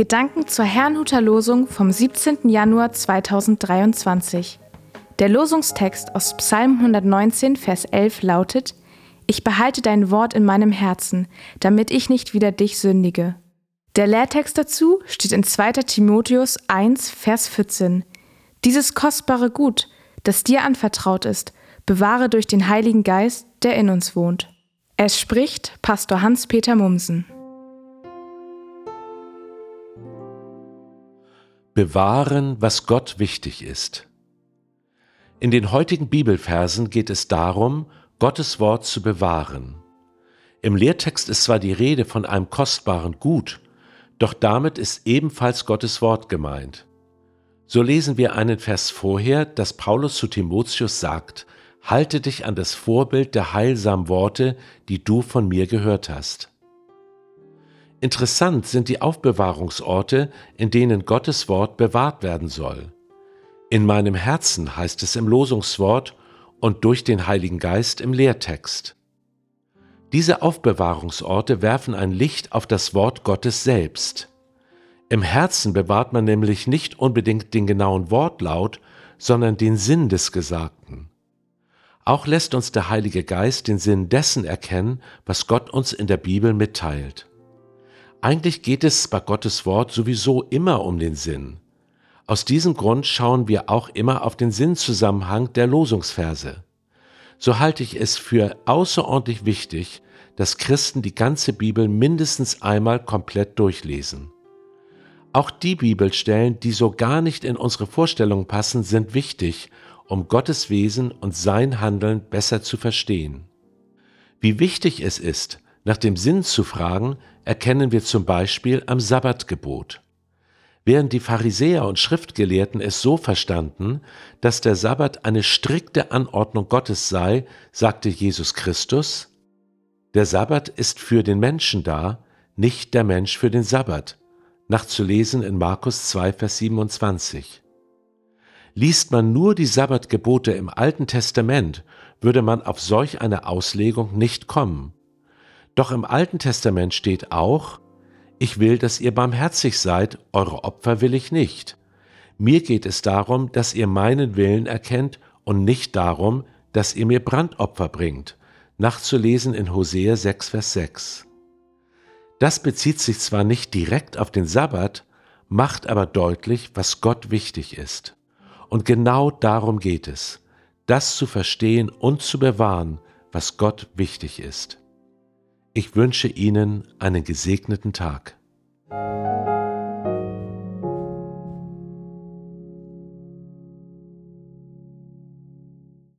Gedanken zur Herrnhuter Losung vom 17. Januar 2023. Der Losungstext aus Psalm 119, Vers 11 lautet: Ich behalte dein Wort in meinem Herzen, damit ich nicht wieder dich sündige. Der Lehrtext dazu steht in 2. Timotheus 1, Vers 14. Dieses kostbare Gut, das dir anvertraut ist, bewahre durch den Heiligen Geist, der in uns wohnt. Es spricht Pastor Hans-Peter Mumsen. Bewahren, was Gott wichtig ist. In den heutigen Bibelversen geht es darum, Gottes Wort zu bewahren. Im Lehrtext ist zwar die Rede von einem kostbaren Gut, doch damit ist ebenfalls Gottes Wort gemeint. So lesen wir einen Vers vorher, dass Paulus zu Timotheus sagt, Halte dich an das Vorbild der heilsamen Worte, die du von mir gehört hast. Interessant sind die Aufbewahrungsorte, in denen Gottes Wort bewahrt werden soll. In meinem Herzen heißt es im Losungswort und durch den Heiligen Geist im Lehrtext. Diese Aufbewahrungsorte werfen ein Licht auf das Wort Gottes selbst. Im Herzen bewahrt man nämlich nicht unbedingt den genauen Wortlaut, sondern den Sinn des Gesagten. Auch lässt uns der Heilige Geist den Sinn dessen erkennen, was Gott uns in der Bibel mitteilt. Eigentlich geht es bei Gottes Wort sowieso immer um den Sinn. Aus diesem Grund schauen wir auch immer auf den Sinnzusammenhang der Losungsverse. So halte ich es für außerordentlich wichtig, dass Christen die ganze Bibel mindestens einmal komplett durchlesen. Auch die Bibelstellen, die so gar nicht in unsere Vorstellungen passen, sind wichtig, um Gottes Wesen und sein Handeln besser zu verstehen. Wie wichtig es ist, nach dem Sinn zu fragen, erkennen wir zum Beispiel am Sabbatgebot. Während die Pharisäer und Schriftgelehrten es so verstanden, dass der Sabbat eine strikte Anordnung Gottes sei, sagte Jesus Christus, der Sabbat ist für den Menschen da, nicht der Mensch für den Sabbat, nachzulesen in Markus 2, Vers 27. Liest man nur die Sabbatgebote im Alten Testament, würde man auf solch eine Auslegung nicht kommen. Doch im Alten Testament steht auch, ich will, dass ihr barmherzig seid, eure Opfer will ich nicht. Mir geht es darum, dass ihr meinen Willen erkennt und nicht darum, dass ihr mir Brandopfer bringt. Nachzulesen in Hosea 6, Vers 6. Das bezieht sich zwar nicht direkt auf den Sabbat, macht aber deutlich, was Gott wichtig ist. Und genau darum geht es, das zu verstehen und zu bewahren, was Gott wichtig ist. Ich wünsche Ihnen einen gesegneten Tag.